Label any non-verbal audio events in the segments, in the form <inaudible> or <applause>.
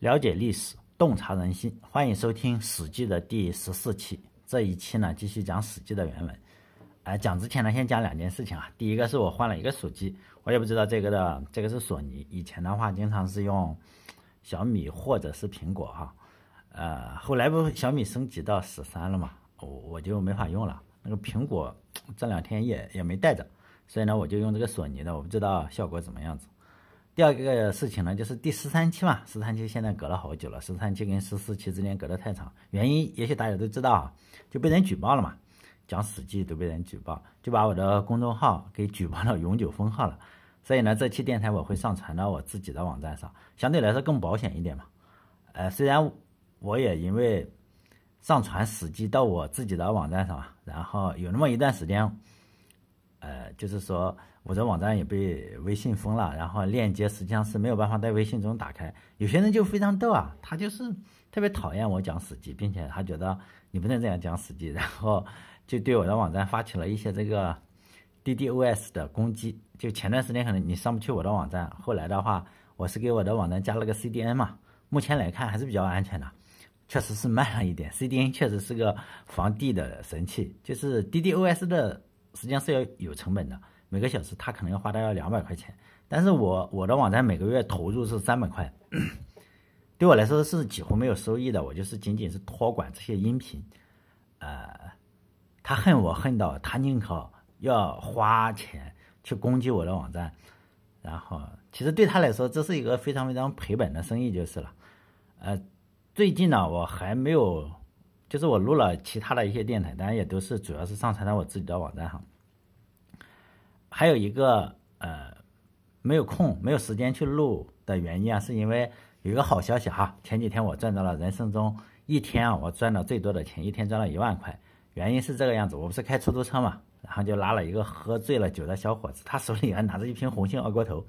了解历史，洞察人心，欢迎收听《史记》的第十四期。这一期呢，继续讲《史记》的原文。哎，讲之前呢，先讲两件事情啊。第一个是我换了一个手机，我也不知道这个的，这个是索尼。以前的话，经常是用小米或者是苹果哈。呃，后来不小米升级到十三了嘛，我我就没法用了。那个苹果这两天也也没带着，所以呢，我就用这个索尼的，我不知道效果怎么样子。第二个事情呢，就是第十三期嘛，十三期现在隔了好久了，十三期跟十四期之间隔得太长，原因也许大家都知道啊，就被人举报了嘛，讲史记都被人举报，就把我的公众号给举报到永久封号了，所以呢，这期电台我会上传到我自己的网站上，相对来说更保险一点嘛，呃，虽然我也因为上传史记到我自己的网站上，然后有那么一段时间，呃，就是说。我的网站也被微信封了，然后链接实际上是没有办法在微信中打开。有些人就非常逗啊，他就是特别讨厌我讲史记，并且他觉得你不能这样讲史记，然后就对我的网站发起了一些这个 DDoS 的攻击。就前段时间可能你上不去我的网站，后来的话我是给我的网站加了个 CDN 嘛，目前来看还是比较安全的，确实是慢了一点。CDN 确实是个防地的神器，就是 DDoS 的实际上是要有成本的。每个小时他可能要花到要两百块钱，但是我我的网站每个月投入是三百块，<clears throat> 对我来说是几乎没有收益的。我就是仅仅是托管这些音频，呃，他恨我恨到他宁可要花钱去攻击我的网站，然后其实对他来说这是一个非常非常赔本的生意就是了。呃，最近呢我还没有，就是我录了其他的一些电台，当然也都是主要是上传到我自己的网站上。还有一个呃，没有空、没有时间去录的原因啊，是因为有一个好消息哈。前几天我赚到了人生中一天啊，我赚到最多的钱，一天赚了一万块。原因是这个样子，我不是开出租车嘛，然后就拉了一个喝醉了酒的小伙子，他手里还拿着一瓶红星二锅头，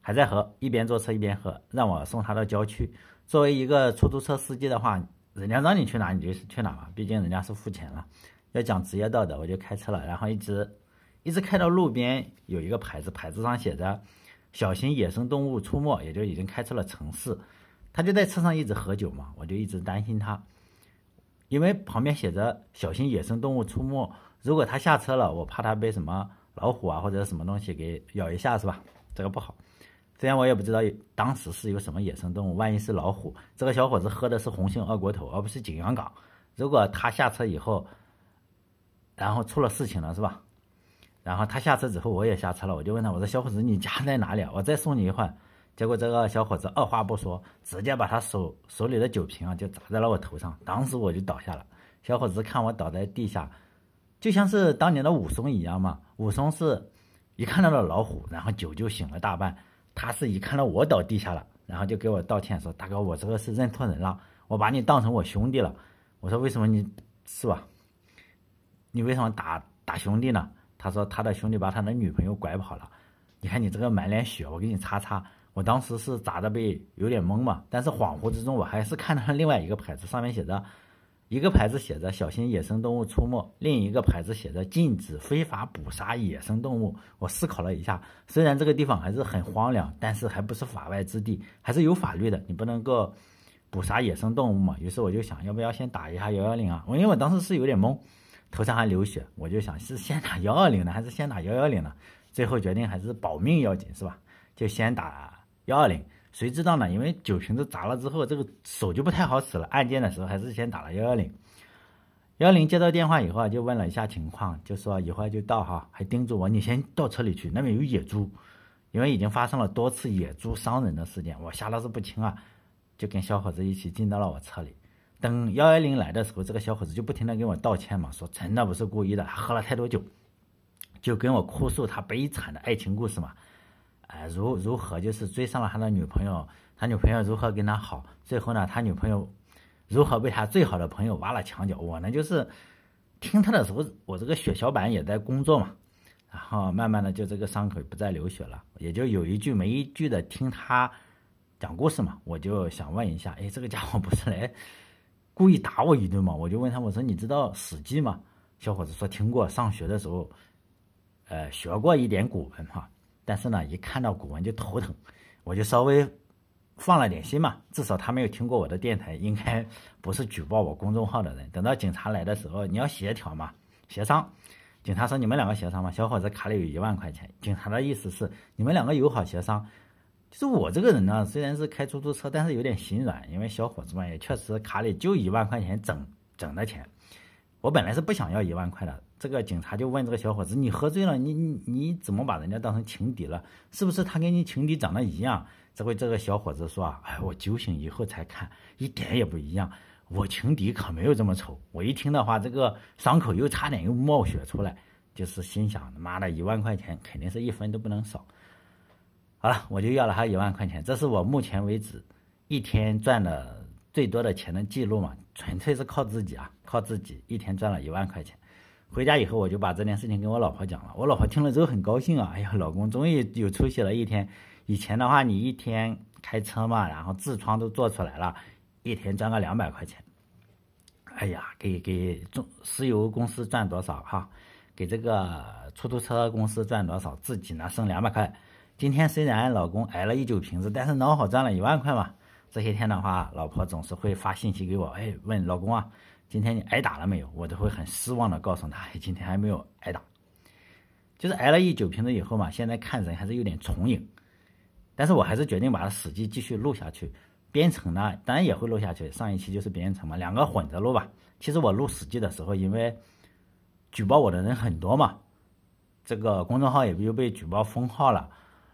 还在喝，一边坐车一边喝，让我送他到郊区。作为一个出租车司机的话，人家让你去哪你就去哪嘛，毕竟人家是付钱了，要讲职业道德，我就开车了，然后一直。一直开到路边有一个牌子，牌子上写着“小心野生动物出没”，也就已经开出了城市。他就在车上一直喝酒嘛，我就一直担心他，因为旁边写着“小心野生动物出没”。如果他下车了，我怕他被什么老虎啊或者什么东西给咬一下，是吧？这个不好。虽然我也不知道当时是有什么野生动物，万一是老虎。这个小伙子喝的是红星二锅头，而不是景阳冈。如果他下车以后，然后出了事情了，是吧？然后他下车之后，我也下车了。我就问他：“我说小伙子，你家在哪里啊？我再送你一会儿。”结果这个小伙子二话不说，直接把他手手里的酒瓶啊就砸在了我头上。当时我就倒下了。小伙子看我倒在地下，就像是当年的武松一样嘛。武松是一看到了老虎，然后酒就醒了大半。他是一看到我倒地下了，然后就给我道歉说：“大哥，我这个是认错人了，我把你当成我兄弟了。”我说：“为什么你是吧？你为什么打打兄弟呢？”他说他的兄弟把他的女朋友拐跑了，你看你这个满脸血，我给你擦擦。我当时是砸的被有点懵嘛，但是恍惚之中我还是看到了另外一个牌子，上面写着，一个牌子写着小心野生动物出没，另一个牌子写着禁止非法捕杀野生动物。我思考了一下，虽然这个地方还是很荒凉，但是还不是法外之地，还是有法律的，你不能够捕杀野生动物嘛。于是我就想要不要先打一下幺幺零啊？我因为我当时是有点懵。头上还流血，我就想是先打幺二零呢，还是先打幺幺零呢？最后决定还是保命要紧，是吧？就先打幺二零。谁知道呢？因为酒瓶子砸了之后，这个手就不太好使了。按键的时候还是先打了幺幺零。幺幺零接到电话以后啊就问了一下情况，就说一会儿就到哈，还叮嘱我你先到车里去，那边有野猪，因为已经发生了多次野猪伤人的事件，我吓得是不轻啊，就跟小伙子一起进到了我车里。等幺幺零来的时候，这个小伙子就不停的跟我道歉嘛，说真的不是故意的，喝了太多酒，就跟我哭诉他悲惨的爱情故事嘛，哎，如如何就是追上了他的女朋友，他女朋友如何跟他好，最后呢，他女朋友如何被他最好的朋友挖了墙角，我呢就是听他的时候，我这个血小板也在工作嘛，然后慢慢的就这个伤口不再流血了，也就有一句没一句的听他讲故事嘛，我就想问一下，哎，这个家伙不是来。故意打我一顿嘛，我就问他，我说你知道《史记》吗？小伙子说听过，上学的时候，呃，学过一点古文哈。但是呢，一看到古文就头疼，我就稍微放了点心嘛，至少他没有听过我的电台，应该不是举报我公众号的人。等到警察来的时候，你要协调嘛，协商。警察说你们两个协商嘛，小伙子卡里有一万块钱。警察的意思是你们两个友好协商。就是我这个人呢，虽然是开出租车，但是有点心软，因为小伙子嘛也确实卡里就一万块钱整整的钱。我本来是不想要一万块的，这个警察就问这个小伙子：“你喝醉了，你你你怎么把人家当成情敌了？是不是他跟你情敌长得一样？”这回这个小伙子说：“啊，哎，我酒醒以后才看，一点也不一样。我情敌可没有这么丑。”我一听的话，这个伤口又差点又冒血出来，就是心想：妈的，一万块钱肯定是一分都不能少。好了，我就要了他一万块钱，这是我目前为止一天赚的最多的钱的记录嘛。纯粹是靠自己啊，靠自己一天赚了一万块钱。回家以后我就把这件事情跟我老婆讲了，我老婆听了之后很高兴啊，哎呀，老公终于有出息了。一天以前的话，你一天开车嘛，然后痔疮都做出来了，一天赚个两百块钱。哎呀，给给中石油公司赚多少哈？给这个出租车公司赚多少？自己呢剩两百块。今天虽然老公挨了一酒瓶子，但是脑好赚了一万块嘛。这些天的话，老婆总是会发信息给我，哎，问老公啊，今天你挨打了没有？我都会很失望的告诉他，<laughs> 今天还没有挨打，就是挨了一酒瓶子以后嘛，现在看人还是有点重影，但是我还是决定把它史记继续录下去，编程呢，当然也会录下去，上一期就是编程嘛，两个混着录吧。其实我录史记的时候，因为举报我的人很多嘛，这个公众号也又被举报封号了。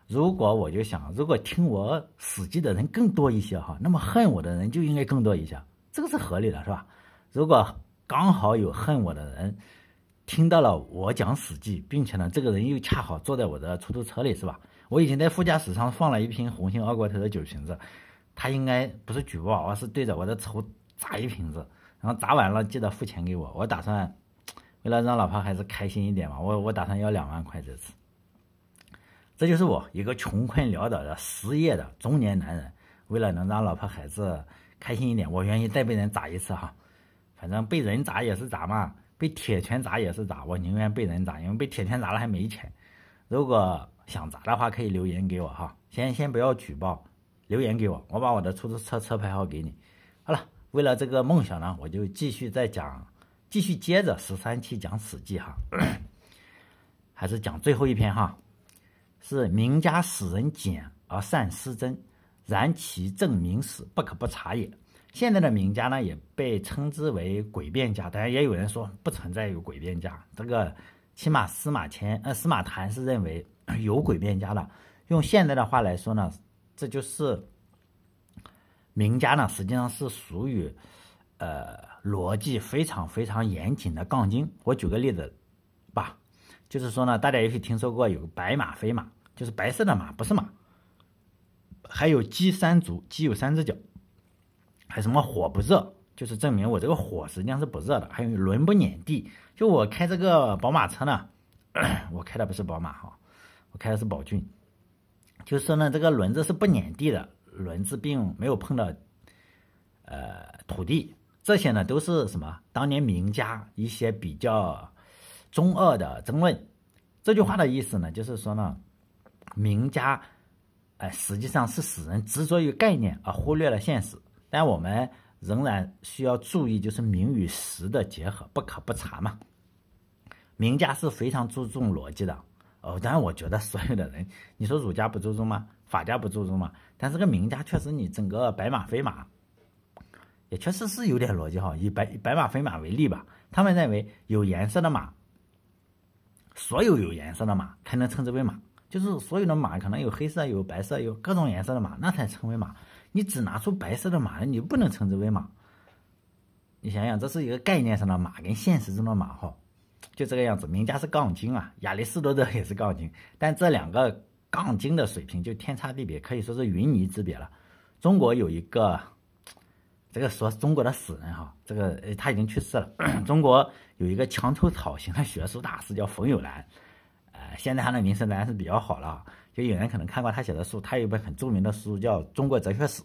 如果我就想，如果听我史记的人更多一些哈，那么恨我的人就应该更多一些，这个是合理的，是吧？如果刚好有恨我的人听到了我讲史记，并且呢，这个人又恰好坐在我的出租车里，是吧？我已经在副驾驶上放了一瓶红星二锅头的酒瓶子，他应该不是举报，而是对着我的头砸一瓶子，然后砸完了记得付钱给我。我打算为了让老婆孩子开心一点嘛，我我打算要两万块这次。这就是我一个穷困潦倒的失业的中年男人，为了能让老婆孩子开心一点，我愿意再被人砸一次哈。反正被人砸也是砸嘛，被铁拳砸也是砸，我宁愿被人砸，因为被铁拳砸了还没钱。如果想砸的话，可以留言给我哈。先先不要举报，留言给我，我把我的出租车车牌号给你。好了，为了这个梦想呢，我就继续再讲，继续接着十三期讲史记哈，<clears throat> 还是讲最后一篇哈。是名家使人简而善思真，然其正名史不可不察也。现在的名家呢，也被称之为诡辩家，当然也有人说不存在有诡辩家。这个起码司马迁呃司马谈是认为 <clears throat> 有诡辩家的。用现在的话来说呢，这就是名家呢，实际上是属于呃逻辑非常非常严谨的杠精。我举个例子吧。就是说呢，大家也许听说过有白马非马，就是白色的马不是马。还有鸡三足，鸡有三只脚。还什么火不热，就是证明我这个火实际上是不热的。还有轮不碾地，就我开这个宝马车呢，<clears throat> 我开的不是宝马哈，我开的是宝骏。就是说呢，这个轮子是不碾地的，轮子并没有碰到呃土地。这些呢都是什么？当年名家一些比较。中二的争论，这句话的意思呢，就是说呢，名家，哎，实际上是使人执着于概念而忽略了现实。但我们仍然需要注意，就是名与实的结合，不可不察嘛。名家是非常注重逻辑的，哦，当然我觉得所有的人，你说儒家不注重吗？法家不注重吗？但是个名家确实，你整个白马非马，也确实是有点逻辑哈。以白白马非马为例吧，他们认为有颜色的马。所有有颜色的马才能称之为马，就是所有的马可能有黑色、有白色、有各种颜色的马，那才称为马。你只拿出白色的马来，你不能称之为马。你想想，这是一个概念上的马跟现实中的马哈，就这个样子。名家是杠精啊，亚里士多德也是杠精，但这两个杠精的水平就天差地别，可以说是云泥之别了。中国有一个。这个说中国的死人哈，这个呃他已经去世了。<clears throat> 中国有一个墙头草型的学术大师叫冯友兰，呃，现在他的名声当然是比较好了。就有人可能看过他写的书，他有一本很著名的书叫《中国哲学史》，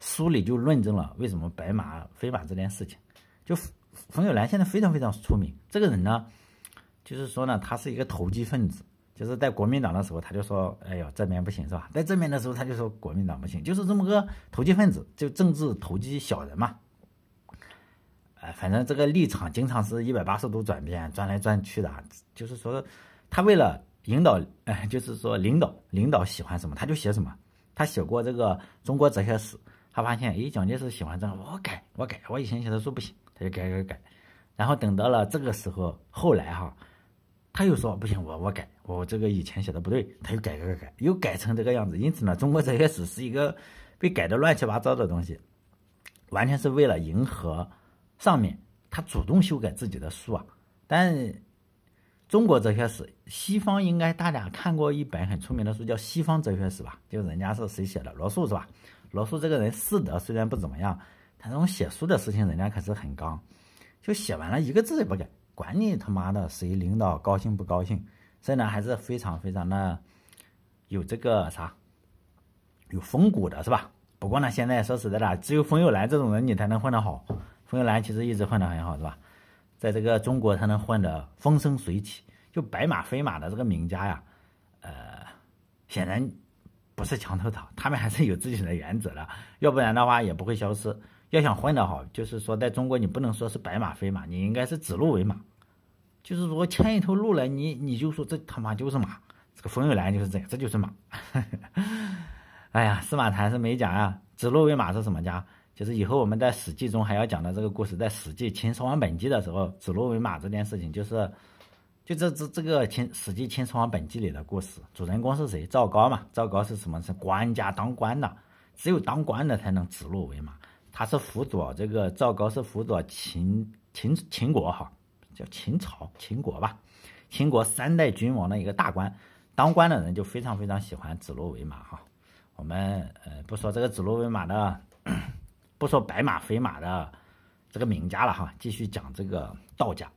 书里就论证了为什么白马非马这件事情。就冯友兰现在非常非常出名，这个人呢，就是说呢，他是一个投机分子，就是在国民党的时候，他就说：“哎呦，这边不行，是吧？”在这边的时候，他就说国民党不行，就是这么个投机分子，就政治投机小人嘛。哎，反正这个立场经常是一百八十度转变，转来转去的。就是说，他为了引导，哎，就是说领导领导喜欢什么，他就写什么。他写过这个中国哲学史，他发现，哎，蒋介石喜欢这个，我改，我改，我以前写的书不行，他就改改改。然后等到了这个时候，后来哈，他又说不行，我我改，我这个以前写的不对，他又改改改，又改成这个样子。因此呢，中国哲学史是一个被改的乱七八糟的东西，完全是为了迎合。上面他主动修改自己的书啊，但中国哲学史，西方应该大家看过一本很出名的书，叫《西方哲学史》吧？就人家是谁写的？罗素是吧？罗素这个人师德虽然不怎么样，他这种写书的事情，人家可是很刚，就写完了一个字也不改，管你他妈的谁领导高兴不高兴，所以呢还是非常非常的有这个啥，有风骨的是吧？不过呢，现在说实在的，只有冯友兰这种人，你才能混得好。冯友兰其实一直混得很好，是吧？在这个中国，他能混得风生水起，就白马非马的这个名家呀，呃，显然不是墙头草，他们还是有自己的原则的，要不然的话也不会消失。要想混得好，就是说在中国，你不能说是白马非马，你应该是指鹿为马，就是说牵一头鹿来，你你就说这他妈就是马。这个冯友兰就是这样，这就是马。<laughs> 哎呀，司马谈是没讲啊，指鹿为马是什么家？就是以后我们在《史记》中还要讲的这个故事，在《史记·秦始皇本纪》的时候，指鹿为马这件事情，就是，就这这这个《秦史记·秦始皇本纪》里的故事，主人公是谁？赵高嘛。赵高是什么？是官家当官的，只有当官的才能指鹿为马。他是辅佐这个赵高，是辅佐秦秦秦国哈，叫秦朝秦国吧，秦国三代君王的一个大官，当官的人就非常非常喜欢指鹿为马哈。我们呃不说这个指鹿为马的。不说白马非马的这个名家了哈，继续讲这个道家，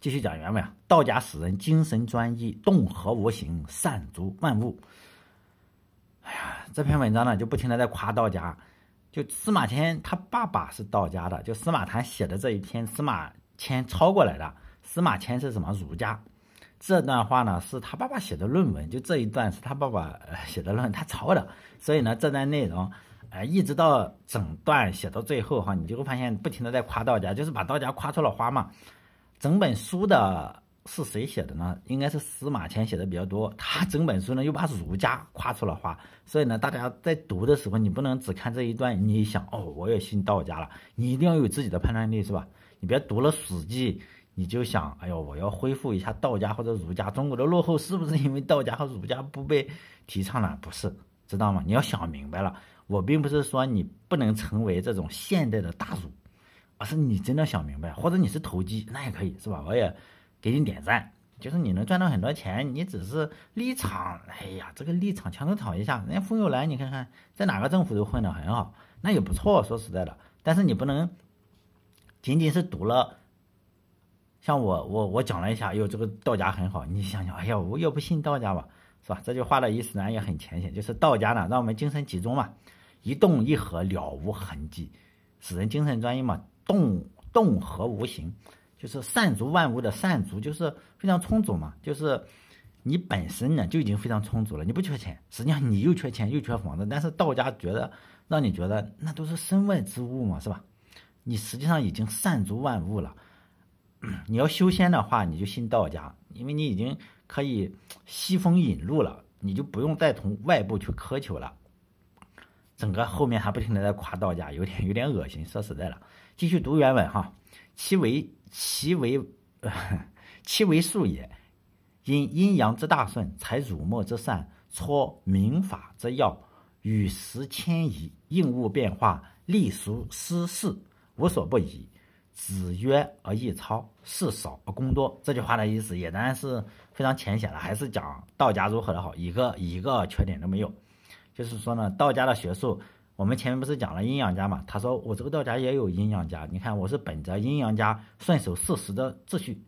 继续讲原文啊。道家使人精神专一，动和无形，善足万物。哎呀，这篇文章呢就不停的在夸道家。就司马迁他爸爸是道家的，就司马谈写的这一篇，司马迁抄过来的。司马迁是什么儒家？这段话呢是他爸爸写的论文，就这一段是他爸爸写的论文，他抄的。所以呢，这段内容。哎，一直到整段写到最后哈，你就会发现不停的在夸道家，就是把道家夸出了花嘛。整本书的是谁写的呢？应该是司马迁写的比较多。他整本书呢又把儒家夸出了花，所以呢，大家在读的时候，你不能只看这一段，你想哦，我也信道家了，你一定要有自己的判断力，是吧？你别读了《史记》，你就想，哎呦，我要恢复一下道家或者儒家。中国的落后是不是因为道家和儒家不被提倡了？不是，知道吗？你要想明白了。我并不是说你不能成为这种现代的大儒，而是你真的想明白，或者你是投机，那也可以，是吧？我也给你点赞。就是你能赚到很多钱，你只是立场，哎呀，这个立场墙头草一下，人家冯友兰，你看看在哪个政府都混得很好，那也不错。说实在的，但是你不能仅仅是读了，像我，我我讲了一下，哟，这个道家很好，你想想，哎呀，我也不信道家吧，是吧？这句话的意思呢也很浅显，就是道家呢让我们精神集中嘛。一动一合了无痕迹，使人精神专一嘛。动动和无形，就是善足万物的善足，就是非常充足嘛。就是你本身呢就已经非常充足了，你不缺钱。实际上你又缺钱又缺房子，但是道家觉得让你觉得那都是身外之物嘛，是吧？你实际上已经善足万物了。<clears throat> 你要修仙的话，你就信道家，因为你已经可以吸风引路了，你就不用再从外部去苛求了。整个后面还不停的在夸道家，有点有点恶心。说实在的，继续读原文哈。其为其为其为数也，因阴阳之大顺，采儒墨之善，撮民法之要，与时迁移，应物变化，立俗施事，无所不以。子曰而易操，事少而功多。这句话的意思也当然是非常浅显了，还是讲道家如何的好，一个一个缺点都没有。就是说呢，道家的学术，我们前面不是讲了阴阳家嘛？他说我这个道家也有阴阳家，你看我是本着阴阳家顺守事实的秩序，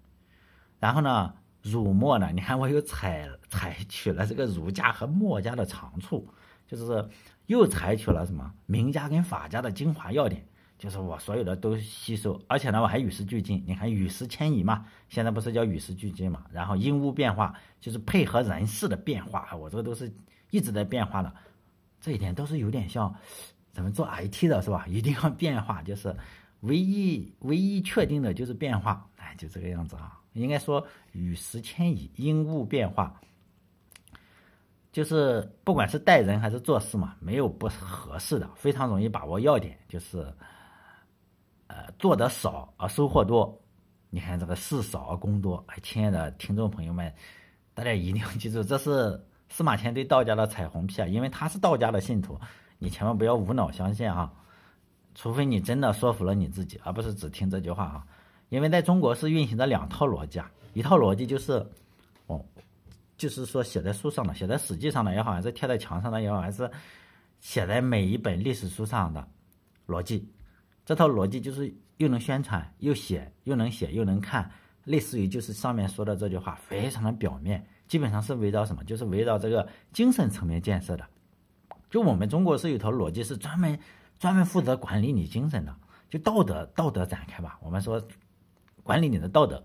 然后呢，儒墨呢，你看我又采采取了这个儒家和墨家的长处，就是又采取了什么名家跟法家的精华要点，就是我所有的都吸收，而且呢我还与时俱进。你看与时迁移嘛，现在不是叫与时俱进嘛？然后因物变化，就是配合人事的变化，我这个都是一直在变化的。这一点都是有点像咱们做 IT 的是吧？一定要变化，就是唯一唯一确定的就是变化，哎，就这个样子啊。应该说与时迁移，因物变化。就是不管是待人还是做事嘛，没有不合适的，非常容易把握要点。就是，呃，做得少而收获多。你看这个事少而功多。哎，亲爱的听众朋友们，大家一定要记住，这是司马迁对道家的彩虹屁啊！因为他是道家的信徒，你千万不要无脑相信啊！除非你真的说服了你自己，而不是只听这句话啊！因为在中国是运行着两套逻辑啊，一套逻辑就是，哦。就是说，写在书上的，写在史记上的也好，还是贴在墙上的也好，还是写在每一本历史书上的逻辑，这套逻辑就是又能宣传，又写，又能写，又能看，类似于就是上面说的这句话，非常的表面，基本上是围绕什么？就是围绕这个精神层面建设的。就我们中国是有套逻辑，是专门专门负责管理你精神的，就道德道德展开吧。我们说管理你的道德，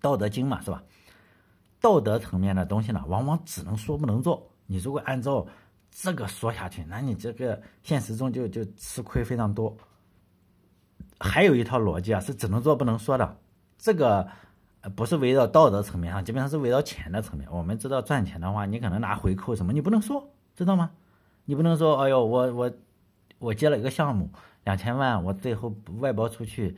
道德经嘛，是吧？道德层面的东西呢，往往只能说不能做。你如果按照这个说下去，那你这个现实中就就吃亏非常多。还有一套逻辑啊，是只能做不能说的。这个不是围绕道德层面上，基本上是围绕钱的层面。我们知道赚钱的话，你可能拿回扣什么，你不能说，知道吗？你不能说，哎呦，我我我接了一个项目，两千万，我最后外包出去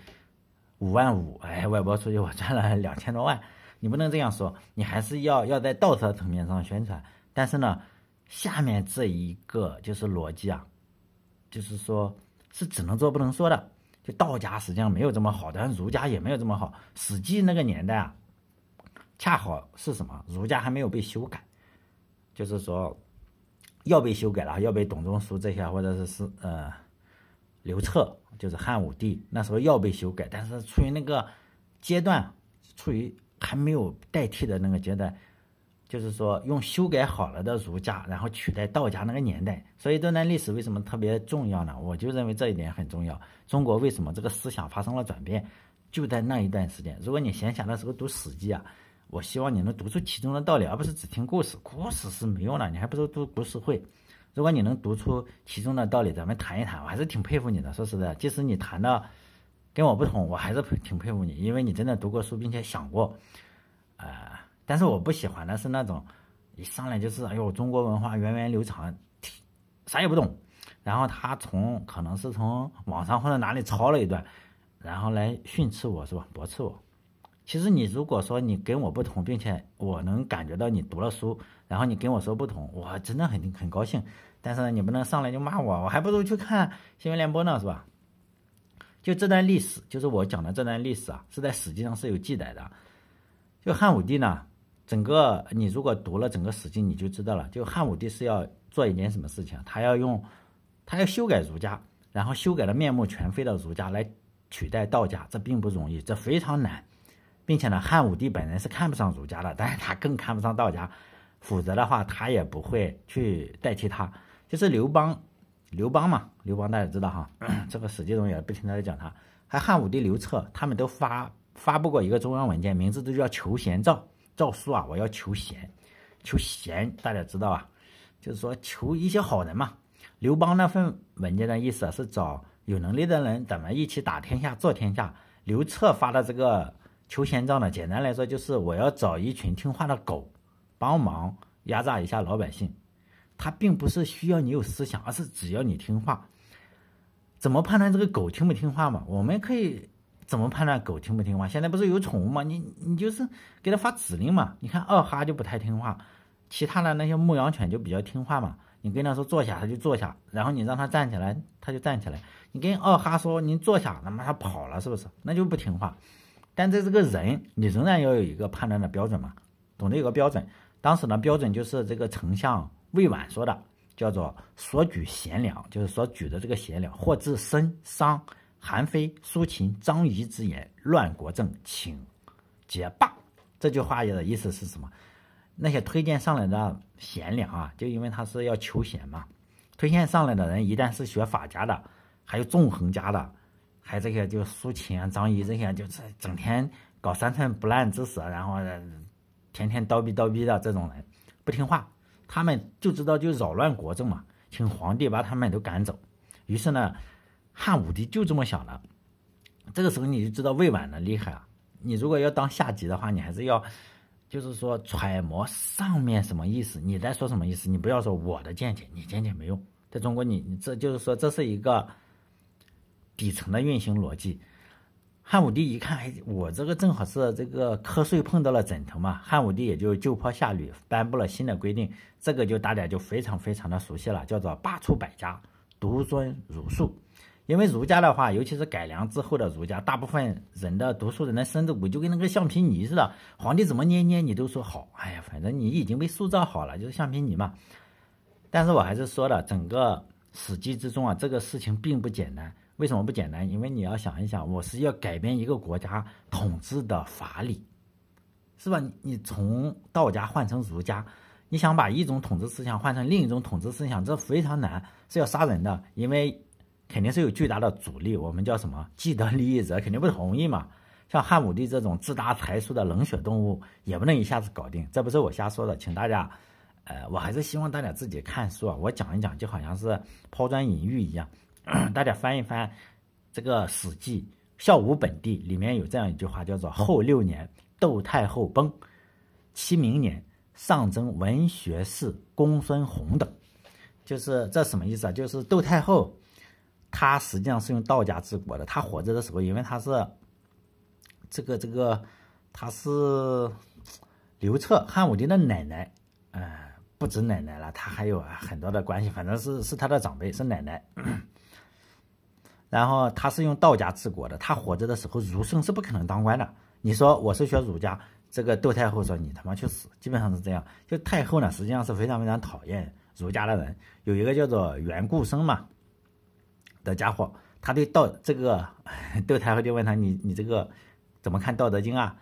五万五，哎，外包出去我赚了两千多万。你不能这样说，你还是要要在道德层面上宣传。但是呢，下面这一个就是逻辑啊，就是说，是只能做不能说的。就道家实际上没有这么好，但是儒家也没有这么好。史记那个年代啊，恰好是什么？儒家还没有被修改，就是说要被修改了，要被董仲舒这些或者是是呃刘彻，就是汉武帝那时候要被修改，但是处于那个阶段，处于。还没有代替的那个阶段，就是说用修改好了的儒家，然后取代道家那个年代。所以这段历史为什么特别重要呢？我就认为这一点很重要。中国为什么这个思想发生了转变，就在那一段时间。如果你闲暇的时候读《史记》啊，我希望你能读出其中的道理，而不是只听故事。故事是没用的，你还不如读故事会。如果你能读出其中的道理，咱们谈一谈，我还是挺佩服你的。说实在，即使你谈的。跟我不同，我还是挺佩服你，因为你真的读过书，并且想过，呃，但是我不喜欢的是那种一上来就是哎呦中国文化源远流长，啥也不懂，然后他从可能是从网上或者哪里抄了一段，然后来训斥我是吧，驳斥我。其实你如果说你跟我不同，并且我能感觉到你读了书，然后你跟我说不同，我真的很很高兴。但是，你不能上来就骂我，我还不如去看新闻联播呢，是吧？就这段历史，就是我讲的这段历史啊，是在史记上是有记载的。就汉武帝呢，整个你如果读了整个史记，你就知道了。就汉武帝是要做一件什么事情？他要用，他要修改儒家，然后修改了面目全非的儒家来取代道家，这并不容易，这非常难。并且呢，汉武帝本人是看不上儒家的，但是他更看不上道家，否则的话他也不会去代替他。就是刘邦。刘邦嘛，刘邦大家知道哈，<coughs> 这个史记中也不停的在讲他，还汉武帝刘彻，他们都发发布过一个中央文件，名字都叫求贤诏诏书啊，我要求贤，求贤大家知道啊，就是说求一些好人嘛。刘邦那份文件的意思是找有能力的人，咱们一起打天下，做天下。刘彻发的这个求贤诏呢，简单来说就是我要找一群听话的狗，帮忙压榨一下老百姓。他并不是需要你有思想，而是只要你听话。怎么判断这个狗听不听话嘛？我们可以怎么判断狗听不听话？现在不是有宠物吗？你你就是给它发指令嘛。你看二哈就不太听话，其他的那些牧羊犬就比较听话嘛。你跟它说坐下，它就坐下；然后你让它站起来，它就站起来。你跟二哈说您坐下，那么它跑了，是不是？那就不听话。但在这个人，你仍然要有一个判断的标准嘛，懂得有个标准。当时呢，标准就是这个丞相。魏婉说的叫做所举贤良，就是所举的这个贤良，或自身伤、韩非、苏秦、张仪之言，乱国政，请结罢。这句话的意思是什么？那些推荐上来的贤良啊，就因为他是要求贤嘛。推荐上来的人一旦是学法家的，还有纵横家的，还有这些就苏秦啊、张仪这些，就是整天搞三寸不烂之舌，然后天天叨逼叨逼的这种人，不听话，他们就知道就扰乱国政嘛，请皇帝把他们都赶走。于是呢，汉武帝就这么想的。这个时候你就知道魏婉的厉害啊！你如果要当下级的话，你还是要，就是说揣摩上面什么意思，你在说什么意思，你不要说我的见解，你见解没用。在中国，你你这就是说这是一个底层的运行逻辑。汉武帝一看，哎，我这个正好是这个瞌睡碰到了枕头嘛，汉武帝也就就坡下驴，颁布了新的规定，这个就大家就非常非常的熟悉了，叫做罢黜百家，独尊儒术。因为儒家的话，尤其是改良之后的儒家，大部分人的读书人的身子骨就跟那个橡皮泥似的，皇帝怎么捏捏你都说好，哎呀，反正你已经被塑造好了，就是橡皮泥嘛。但是我还是说了，整个史记之中啊，这个事情并不简单。为什么不简单？因为你要想一想，我是要改变一个国家统治的法理，是吧？你从道家换成儒家，你想把一种统治思想换成另一种统治思想，这非常难，是要杀人的，因为。肯定是有巨大的阻力，我们叫什么？既得利益者肯定不同意嘛。<laughs> 像汉武帝这种自大才疏的冷血动物，也不能一下子搞定。这不是我瞎说的，请大家，呃，我还是希望大家自己看书啊。我讲一讲，就好像是抛砖引玉一样。<clears throat> 大家翻一翻这个《史记·孝武本纪》，里面有这样一句话，叫做“后六年，窦太后崩，其明年，上征文学士公孙弘等”，就是这什么意思啊？就是窦太后。他实际上是用道家治国的。他活着的时候，因为他是这个这个，他是刘彻汉武帝的奶奶，呃，不止奶奶了，他还有很多的关系，反正是是他的长辈，是奶奶。然后他是用道家治国的。他活着的时候，儒生是不可能当官的。你说我是学儒家，这个窦太后说你他妈去死，基本上是这样。就太后呢，实际上是非常非常讨厌儒家的人。有一个叫做袁固生嘛。的家伙，他对道这个窦太后就问他：“你你这个怎么看《道德经》啊？”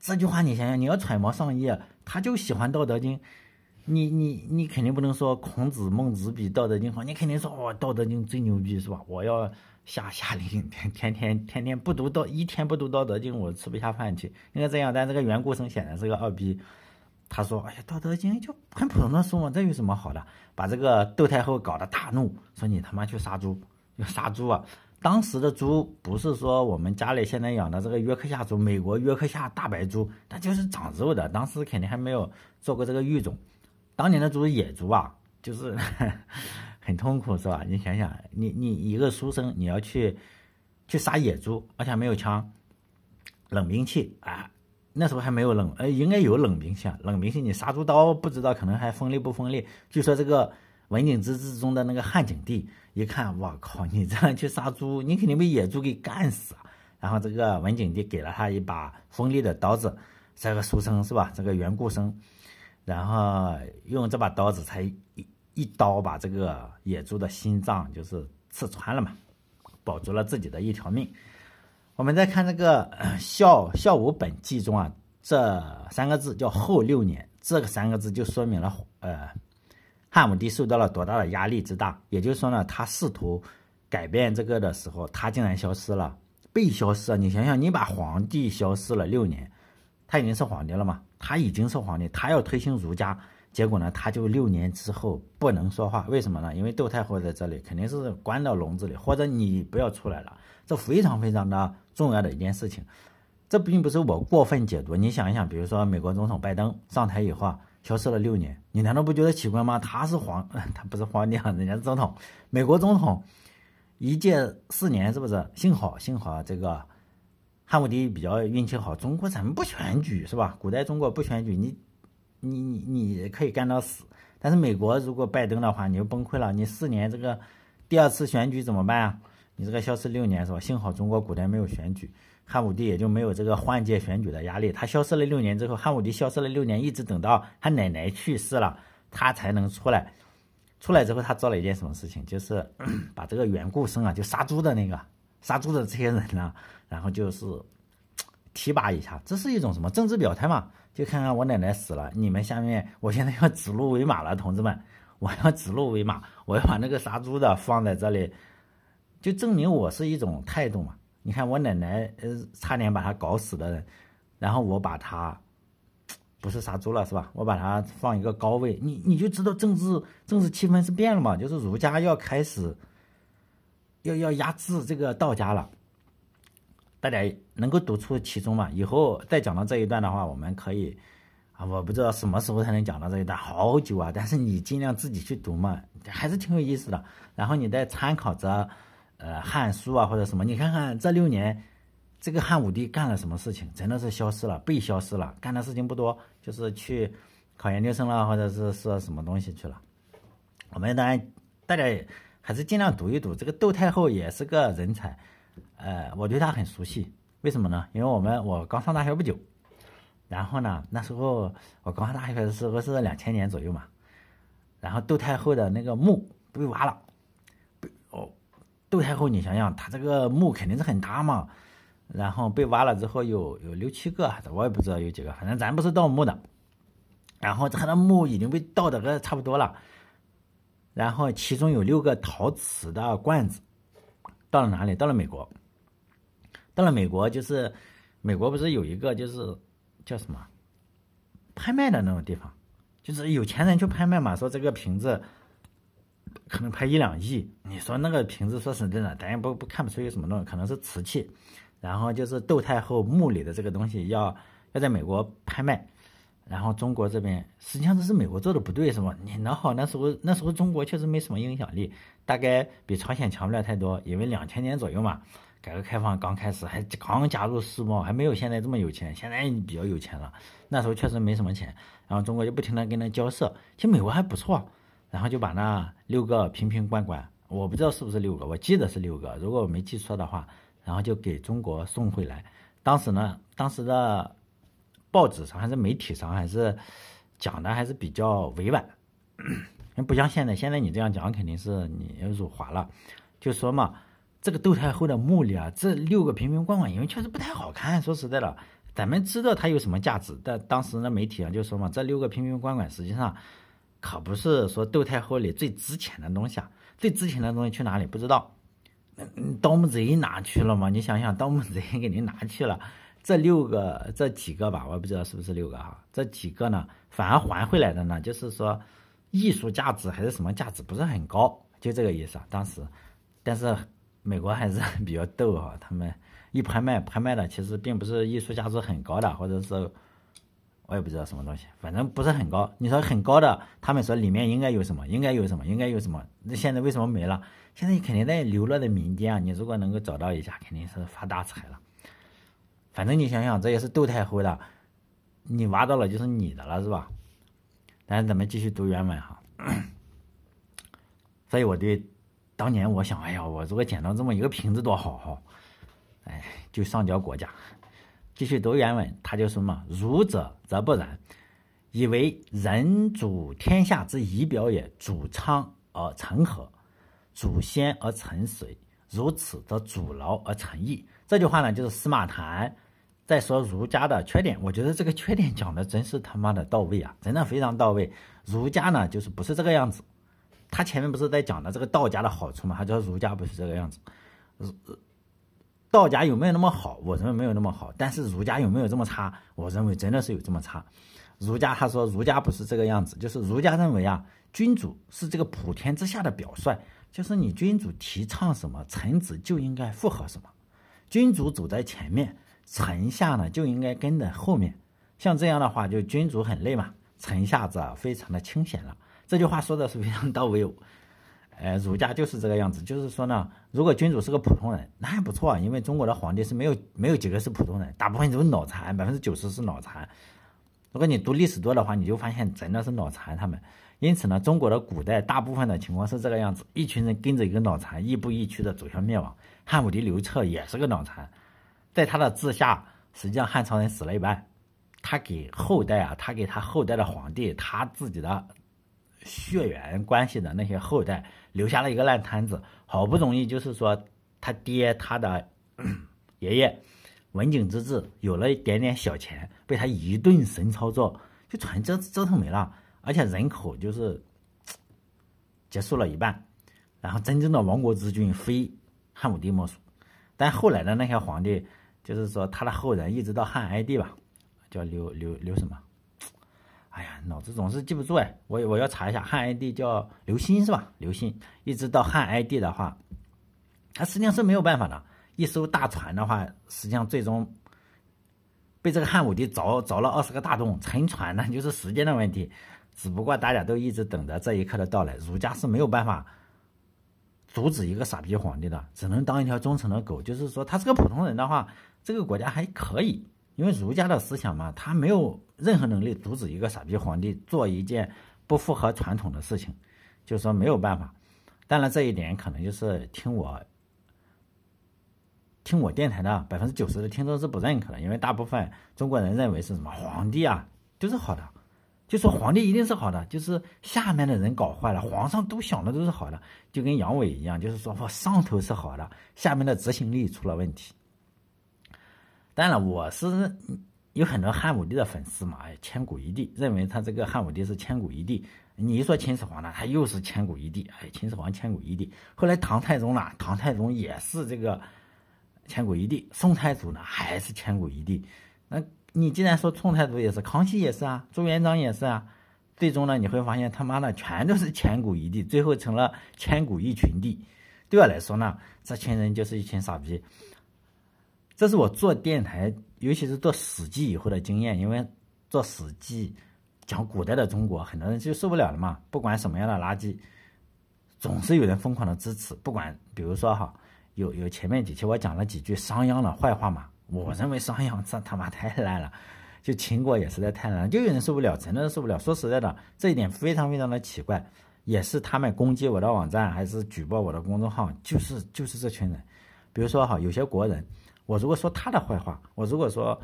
这句话你想想，你要揣摩上意，他就喜欢《道德经》，你你你肯定不能说孔子、孟子比《道德经》好，你肯定说哦，《道德经》最牛逼是吧？我要下下令天天天天天不读道，一天不读《道德经》，我吃不下饭去。应该这样，但这个袁固生显然是个二逼，他说：“哎呀，《道德经》就很普通的书嘛，这有什么好的？”把这个窦太后搞得大怒，说：“你他妈去杀猪！”要杀猪啊！当时的猪不是说我们家里现在养的这个约克夏猪，美国约克夏大白猪，它就是长肉的。当时肯定还没有做过这个育种。当年的猪是野猪啊，就是 <laughs> 很痛苦，是吧？你想想，你你一个书生，你要去去杀野猪，而且没有枪、冷兵器啊，那时候还没有冷，呃，应该有冷兵器啊。冷兵器你杀猪刀不知道可能还锋利不锋利？据说这个文景之治中的那个汉景帝。一看，我靠！你这样去杀猪，<laughs> 你肯定被野猪给干死！然后这个文景帝给了他一把锋利的刀子，这个书生是吧？这个袁固生，然后用这把刀子才一一刀把这个野猪的心脏就是刺穿了嘛，保住了自己的一条命。我们再看这个《<clears throat> 孝孝武本纪》中啊，这三个字叫“后六年”，这个三个字就说明了呃。汉武帝受到了多大的压力之大？也就是说呢，他试图改变这个的时候，他竟然消失了，被消失了。你想想，你把皇帝消失了六年，他已经是皇帝了嘛？他已经是皇帝，他要推行儒家，结果呢，他就六年之后不能说话，为什么呢？因为窦太后在这里，肯定是关到笼子里，或者你不要出来了，这非常非常的重要的一件事情。这并不是我过分解读，你想一想，比如说美国总统拜登上台以后啊。消失了六年，你难道不觉得奇怪吗？他是皇，<laughs> 他不是皇帝啊，人家是总统。美国总统一届四年，是不是？幸好，幸好这个汉武帝比较运气好。中国咱们不选举，是吧？古代中国不选举，你你你你可以干到死。但是美国如果拜登的话，你就崩溃了。你四年这个第二次选举怎么办啊？你这个消失六年是吧？幸好中国古代没有选举。汉武帝也就没有这个换届选举的压力。他消失了六年之后，汉武帝消失了六年，一直等到他奶奶去世了，他才能出来。出来之后，他做了一件什么事情？就是 <clears throat> 把这个袁固生啊，就杀猪的那个杀猪的这些人呢，然后就是提拔一下。这是一种什么政治表态嘛？就看看我奶奶死了，你们下面我现在要指鹿为马了，同志们，我要指鹿为马，我要把那个杀猪的放在这里，就证明我是一种态度嘛。你看我奶奶呃差点把他搞死的人，然后我把他不是杀猪了是吧？我把他放一个高位，你你就知道政治政治气氛是变了嘛？就是儒家要开始要要压制这个道家了。大家能够读出其中嘛？以后再讲到这一段的话，我们可以啊，我不知道什么时候才能讲到这一段，好久啊！但是你尽量自己去读嘛，还是挺有意思的。然后你再参考着呃《汉书》啊或者什么，你看看这六年这个汉武帝干了什么事情，真的是消失了，被消失了，干的事情不多，就是去考研究生了，或者是是什么东西去了。我们当然大家还是尽量读一读，这个窦太后也是个人才。呃，我对她很熟悉，为什么呢？因为我们我刚上大学不久，然后呢，那时候我刚上大学的时候是两千年左右嘛，然后窦太后的那个墓被挖了，窦太后你想想，她这个墓肯定是很大嘛，然后被挖了之后有有六七个，我也不知道有几个，反正咱不是盗墓的，然后他的墓已经被盗的个差不多了，然后其中有六个陶瓷的罐子。到了哪里？到了美国。到了美国，就是美国不是有一个就是叫什么拍卖的那种地方，就是有钱人去拍卖嘛。说这个瓶子可能拍一两亿。你说那个瓶子，说实在的，咱也不不看不出有什么东西，可能是瓷器。然后就是窦太后墓里的这个东西要要在美国拍卖。然后中国这边实际上这是美国做的不对，是吧？你那好，那时候那时候中国确实没什么影响力，大概比朝鲜强不了太多，因为两千年左右嘛，改革开放刚开始，还刚加入世贸，还没有现在这么有钱。现在比较有钱了，那时候确实没什么钱。然后中国就不停的跟他交涉，其实美国还不错，然后就把那六个瓶瓶罐罐，我不知道是不是六个，我记得是六个，如果我没记错的话，然后就给中国送回来。当时呢，当时的。报纸上还是媒体上还是讲的还是比较委婉，不像现在，现在你这样讲肯定是你辱华了。就说嘛，这个窦太后的墓里啊，这六个瓶瓶罐罐，因为确实不太好看。说实在的，咱们知道它有什么价值，但当时的媒体上就说嘛，这六个瓶瓶罐罐实际上可不是说窦太后里最值钱的东西啊，最值钱的东西去哪里不知道？盗墓贼拿去了吗？你想想，盗墓贼 <laughs> 给您拿去了。这六个这几个吧，我也不知道是不是六个哈。这几个呢，反而还回来的呢，就是说艺术价值还是什么价值不是很高，就这个意思啊。当时，但是美国还是 <laughs> 比较逗啊，他们一拍卖，拍卖的其实并不是艺术价值很高的，或者是我也不知道什么东西，反正不是很高。你说很高的，他们说里面应该有什么，应该有什么，应该有什么。那现在为什么没了？现在你肯定在流落在民间啊。你如果能够找到一下，肯定是发大财了。反正你想想，这也是窦太后的，你挖到了就是你的了，是吧？但是咱们继续读原文哈。<clears throat> 所以我对当年我想，哎呀，我如果捡到这么一个瓶子多好哈！哎，就上交国家。继续读原文，他就说嘛：“儒者则不然，以为人主天下之仪表也。主昌而成和，主先而成水，如此则主劳而成义。”这句话呢，就是司马谈。在说儒家的缺点，我觉得这个缺点讲的真是他妈的到位啊，真的非常到位。儒家呢，就是不是这个样子。他前面不是在讲的这个道家的好处吗？他说儒家不是这个样子。道家有没有那么好？我认为没有那么好。但是儒家有没有这么差？我认为真的是有这么差。儒家他说儒家不是这个样子，就是儒家认为啊，君主是这个普天之下的表率，就是你君主提倡什么，臣子就应该附和什么，君主走在前面。臣下呢就应该跟在后面，像这样的话，就君主很累嘛，臣下则非常的清闲了。这句话说的是非常到位。呃，儒家就是这个样子，就是说呢，如果君主是个普通人，那还不错，因为中国的皇帝是没有没有几个是普通人，大部分都是脑残，百分之九十是脑残。如果你读历史多的话，你就发现真的是脑残他们。因此呢，中国的古代大部分的情况是这个样子，一群人跟着一个脑残，亦步亦趋的走向灭亡。汉武帝刘彻也是个脑残。在他的治下，实际上汉朝人死了一半，他给后代啊，他给他后代的皇帝，他自己的血缘关系的那些后代留下了一个烂摊子。好不容易就是说他爹他的爷爷文景之治有了一点点小钱，被他一顿神操作，就全折折腾没了，而且人口就是 <tsk> 结束了一半，然后真正的亡国之君非汉武帝莫属。但后来的那些皇帝，就是说他的后人一直到汉哀帝吧，叫刘刘刘什么？哎呀，脑子总是记不住哎，我我要查一下，汉哀帝叫刘歆是吧？刘歆一直到汉哀帝的话，他实际上是没有办法的。一艘大船的话，实际上最终被这个汉武帝凿凿了二十个大洞，沉船呢就是时间的问题。只不过大家都一直等着这一刻的到来，儒家是没有办法阻止一个傻逼皇帝的，只能当一条忠诚的狗。就是说，他是个普通人的话，这个国家还可以。因为儒家的思想嘛，他没有任何能力阻止一个傻逼皇帝做一件不符合传统的事情，就是说没有办法。当然，这一点可能就是听我听我电台的百分之九十的听众是不认可的，因为大部分中国人认为是什么皇帝啊都是好的，就说皇帝一定是好的，就是下面的人搞坏了，皇上都想的都是好的，就跟杨伟一样，就是说上头是好的，下面的执行力出了问题。当然了，我是有很多汉武帝的粉丝嘛，千古一帝，认为他这个汉武帝是千古一帝。你一说秦始皇呢，他又是千古一帝，哎，秦始皇千古一帝。后来唐太宗呢，唐太宗也是这个千古一帝。宋太祖呢，还是千古一帝。那你既然说宋太祖也是，康熙也是啊，朱元璋也是啊，最终呢，你会发现他妈的全都是千古一帝，最后成了千古一群帝。对我来说呢，这群人就是一群傻逼。这是我做电台，尤其是做《史记》以后的经验。因为做《史记》讲古代的中国，很多人就受不了了嘛。不管什么样的垃圾，总是有人疯狂的支持。不管，比如说哈，有有前面几期我讲了几句商鞅的坏话嘛，我认为商鞅这他妈太烂了，就秦国也实在太烂，就有人受不了，真的受不了。说实在的，这一点非常非常的奇怪，也是他们攻击我的网站，还是举报我的公众号，就是就是这群人。比如说哈，有些国人。我如果说他的坏话，我如果说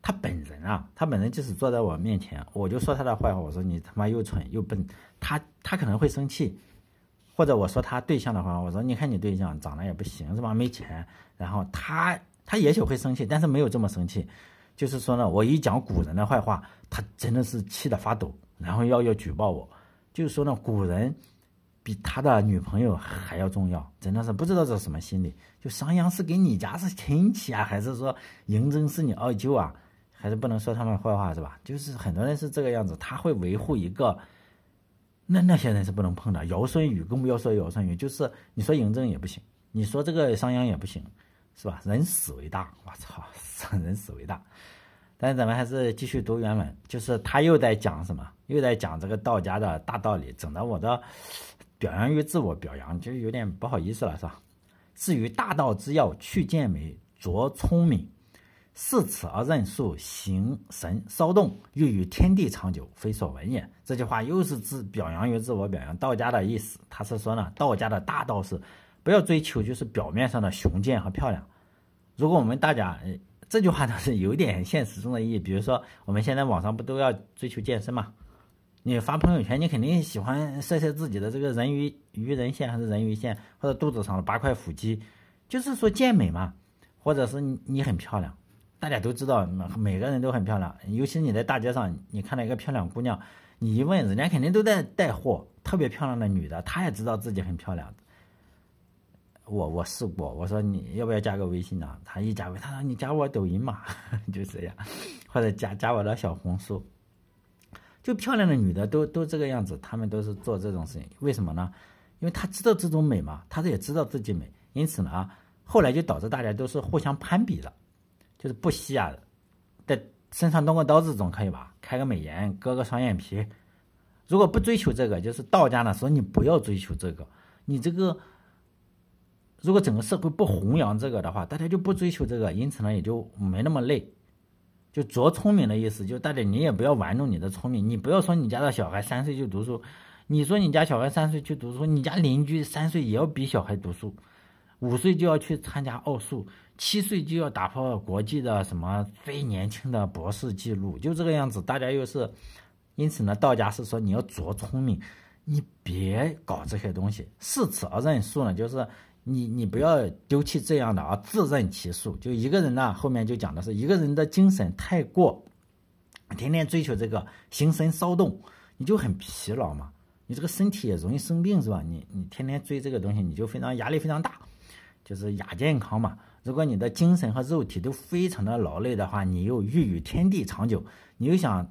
他本人啊，他本人即使坐在我面前，我就说他的坏话，我说你他妈又蠢又笨，他他可能会生气，或者我说他对象的话，我说你看你对象长得也不行是吧，没钱，然后他他也许会生气，但是没有这么生气，就是说呢，我一讲古人的坏话，他真的是气得发抖，然后要要举报我，就是说呢，古人。比他的女朋友还要重要，真的是不知道这是什么心理。就商鞅是跟你家是亲戚啊，还是说嬴政是你二舅啊？还是不能说他们坏话是吧？就是很多人是这个样子，他会维护一个，那那些人是不能碰的。尧舜禹更不要说尧舜禹，就是你说嬴政也不行，你说这个商鞅也不行，是吧？人死为大，我操，<laughs> 人死为大。但是咱们还是继续读原文，就是他又在讲什么？又在讲这个道家的大道理，整的我的。表扬于自我表扬就有点不好意思了，是吧？至于大道之要，去见美，着聪明，视此而任数，形神骚动，欲与天地长久，非所闻也。这句话又是自表扬于自我表扬。道家的意思，他是说呢，道家的大道是不要追求就是表面上的雄健和漂亮。如果我们大家，这句话倒是有点现实中的意义。比如说，我们现在网上不都要追求健身嘛？你发朋友圈，你肯定喜欢晒晒自己的这个人鱼鱼人线还是人鱼线，或者肚子上的八块腹肌，就是说健美嘛，或者是你很漂亮，大家都知道，每个人都很漂亮，尤其你在大街上，你看到一个漂亮姑娘，你一问，人家肯定都在带货，特别漂亮的女的，她也知道自己很漂亮。我我试过，我说你要不要加个微信呢？她一加微，她说你加我抖音嘛，<laughs> 就这样，或者加加我的小红书。就漂亮的女的都都这个样子，她们都是做这种事情，为什么呢？因为她知道这种美嘛，她也知道自己美，因此呢，后来就导致大家都是互相攀比的，就是不惜啊，在身上动个刀子总可以吧？开个美颜，割个双眼皮，如果不追求这个，就是道家呢说你不要追求这个，你这个如果整个社会不弘扬这个的话，大家就不追求这个，因此呢也就没那么累。就着聪明的意思，就大家你也不要玩弄你的聪明，你不要说你家的小孩三岁就读书，你说你家小孩三岁去读书，你家邻居三岁也要比小孩读书，五岁就要去参加奥数，七岁就要打破国际的什么最年轻的博士记录，就这个样子，大家又是，因此呢，道家是说你要着聪明，你别搞这些东西，视此而认数呢，就是。你你不要丢弃这样的啊，自认其数。就一个人呢，后面就讲的是一个人的精神太过，天天追求这个心神骚动，你就很疲劳嘛，你这个身体也容易生病是吧？你你天天追这个东西，你就非常压力非常大，就是亚健康嘛。如果你的精神和肉体都非常的劳累的话，你又欲与天地长久，你又想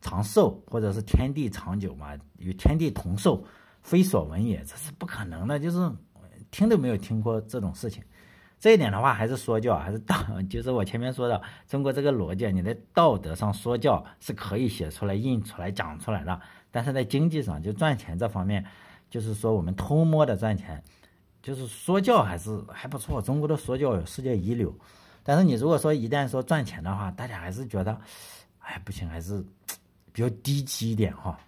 长寿或者是天地长久嘛，与天地同寿，非所闻也，这是不可能的，就是听都没有听过这种事情。这一点的话，还是说教，还是道，<laughs> 就是我前面说的，中国这个逻辑，你在道德上说教是可以写出来、印出来、讲出来的，但是在经济上就赚钱这方面，就是说我们偷摸的赚钱。就是说教还是还不错，中国的说教有世界一流。但是你如果说一旦说赚钱的话，大家还是觉得，哎不行，还是比较低级一点哈。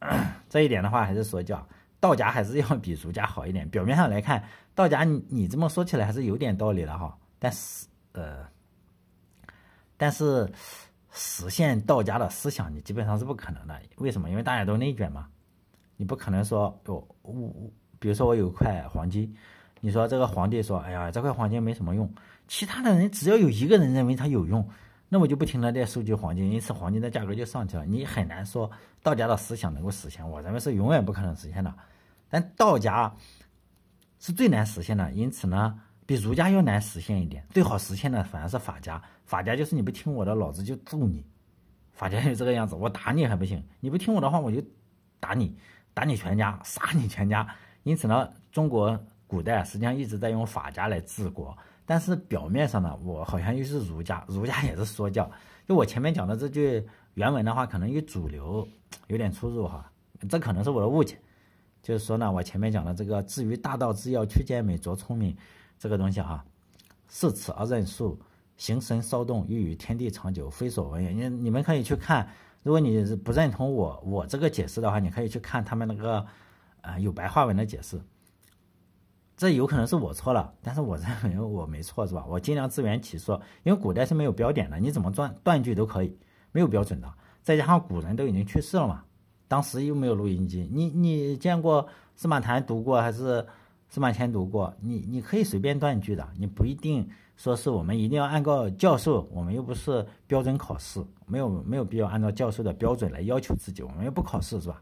<coughs> 这一点的话还是说教，道家还是要比儒家好一点。表面上来看，道家你你这么说起来还是有点道理的哈。但是呃，但是实现道家的思想，你基本上是不可能的。为什么？因为大家都内卷嘛，你不可能说我我。比如说我有一块黄金，你说这个皇帝说，哎呀，这块黄金没什么用，其他的人只要有一个人认为它有用，那我就不停的在收集黄金，因此黄金的价格就上去了。你很难说道家的思想能够实现，我认为是永远不可能实现的。但道家是最难实现的，因此呢，比儒家要难实现一点。最好实现的反而是法家，法家就是你不听我的，老子就揍你。法家就这个样子，我打你还不行，你不听我的话，我就打你，打你全家，杀你全家。因此呢，中国古代实际上一直在用法家来治国，但是表面上呢，我好像又是儒家，儒家也是说教。就我前面讲的这句原文的话，可能与主流有点出入哈，这可能是我的误解。就是说呢，我前面讲的这个至于大道之要，去见美，卓聪明这个东西哈，视此而任数，形神骚动，欲与天地长久，非所闻也。你你们可以去看，如果你不认同我我这个解释的话，你可以去看他们那个。啊，有白话文的解释，这有可能是我错了，但是我认为我没错，是吧？我尽量自圆其说，因为古代是没有标点的，你怎么断断句都可以，没有标准的。再加上古人都已经去世了嘛，当时又没有录音机，你你见过司马谈读过还是司马迁读过？你你可以随便断句的，你不一定说是我们一定要按照教授，我们又不是标准考试，没有没有必要按照教授的标准来要求自己，我们又不考试，是吧？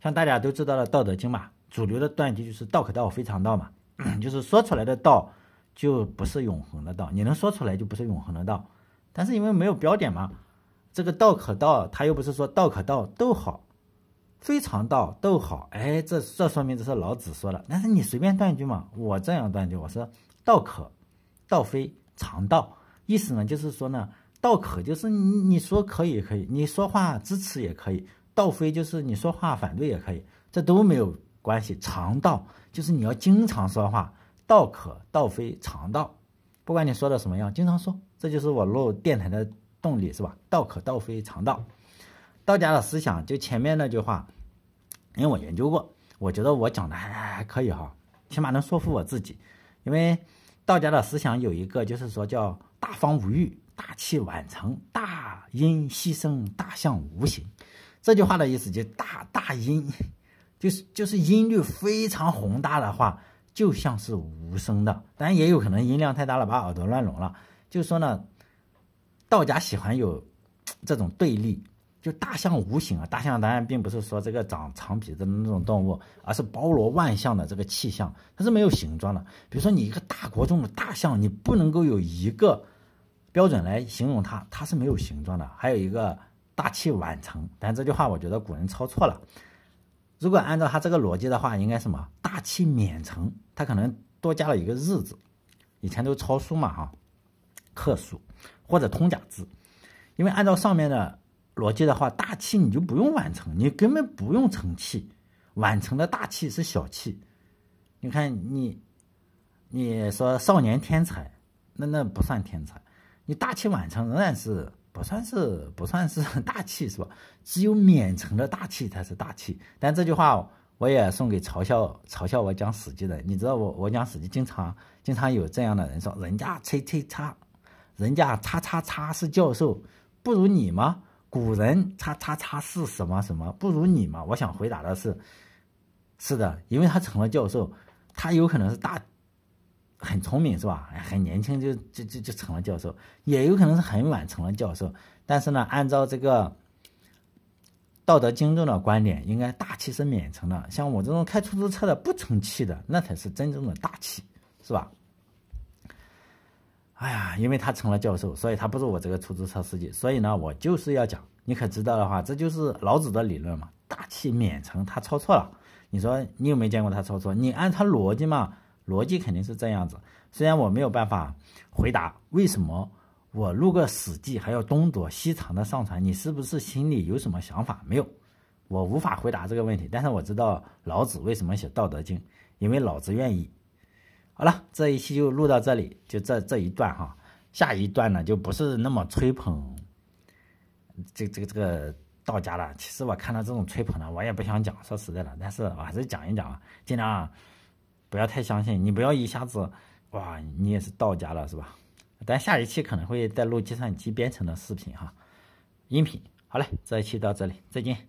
像大家都知道的《道德经》嘛，主流的断句就是“道可道，非常道”嘛，<clears throat> 就是说出来的道就不是永恒的道，你能说出来就不是永恒的道。但是因为没有标点嘛，这个“道可道”他又不是说“道可道，逗好，非常道，逗好”，哎，这这说明这是老子说的。但是你随便断句嘛，我这样断句，我说“道可道，非常道”，意思呢就是说呢，“道可”就是你你说可以可以，你说话支持也可以。道非就是你说话反对也可以，这都没有关系。常道就是你要经常说话，道可道非常道，不管你说的什么样，经常说，这就是我录电台的动力，是吧？道可道非常道，道家的思想就前面那句话，因为我研究过，我觉得我讲的还还可以哈，起码能说服我自己。因为道家的思想有一个就是说叫大方无欲，大器晚成，大音希声，大象无形。这句话的意思就大大音，就是就是音律非常宏大的话，就像是无声的。当然也有可能音量太大了，把耳朵乱聋了。就是说呢，道家喜欢有这种对立，就大象无形啊。大象当然并不是说这个长长鼻子的那种动物，而是包罗万象的这个气象，它是没有形状的。比如说你一个大国中的大象，你不能够有一个标准来形容它，它是没有形状的。还有一个。大器晚成，但这句话我觉得古人抄错了。如果按照他这个逻辑的话，应该什么？大器免成，他可能多加了一个日字。以前都抄书嘛，哈，刻书或者通假字。因为按照上面的逻辑的话，大气你就不用晚成，你根本不用成器，完成的大气是小气。你看你，你说少年天才，那那不算天才，你大器晚成仍然是。不算是不算是大气是吧？只有免成的大气才是大气。但这句话我也送给嘲笑嘲笑我讲史记的。你知道我我讲史记经常经常有这样的人说：人家吹吹叉，人家叉叉叉是教授，不如你吗？古人叉叉叉是什么什么，不如你吗？我想回答的是，是的，因为他成了教授，他有可能是大。很聪明是吧？很年轻就就就就成了教授，也有可能是很晚成了教授。但是呢，按照这个《道德经》中的观点，应该大气是免成的。像我这种开出租车的不成器的，那才是真正的大气，是吧？哎呀，因为他成了教授，所以他不是我这个出租车司机，所以呢，我就是要讲。你可知道的话，这就是老子的理论嘛？大器免成，他抄错了。你说你有没有见过他抄错？你按他逻辑嘛，逻辑肯定是这样子。虽然我没有办法回答为什么我录个《史记》还要东躲西藏的上传，你是不是心里有什么想法？没有，我无法回答这个问题。但是我知道老子为什么写《道德经》，因为老子愿意。好了，这一期就录到这里，就这这一段哈。下一段呢，就不是那么吹捧。这这个这个道家了，其实我看到这种吹捧呢，我也不想讲，说实在的，但是我还是讲一讲啊，尽量不要太相信，你不要一下子哇，你也是道家了是吧？但下一期可能会再录计算机编程的视频哈，音频。好嘞，这一期到这里，再见。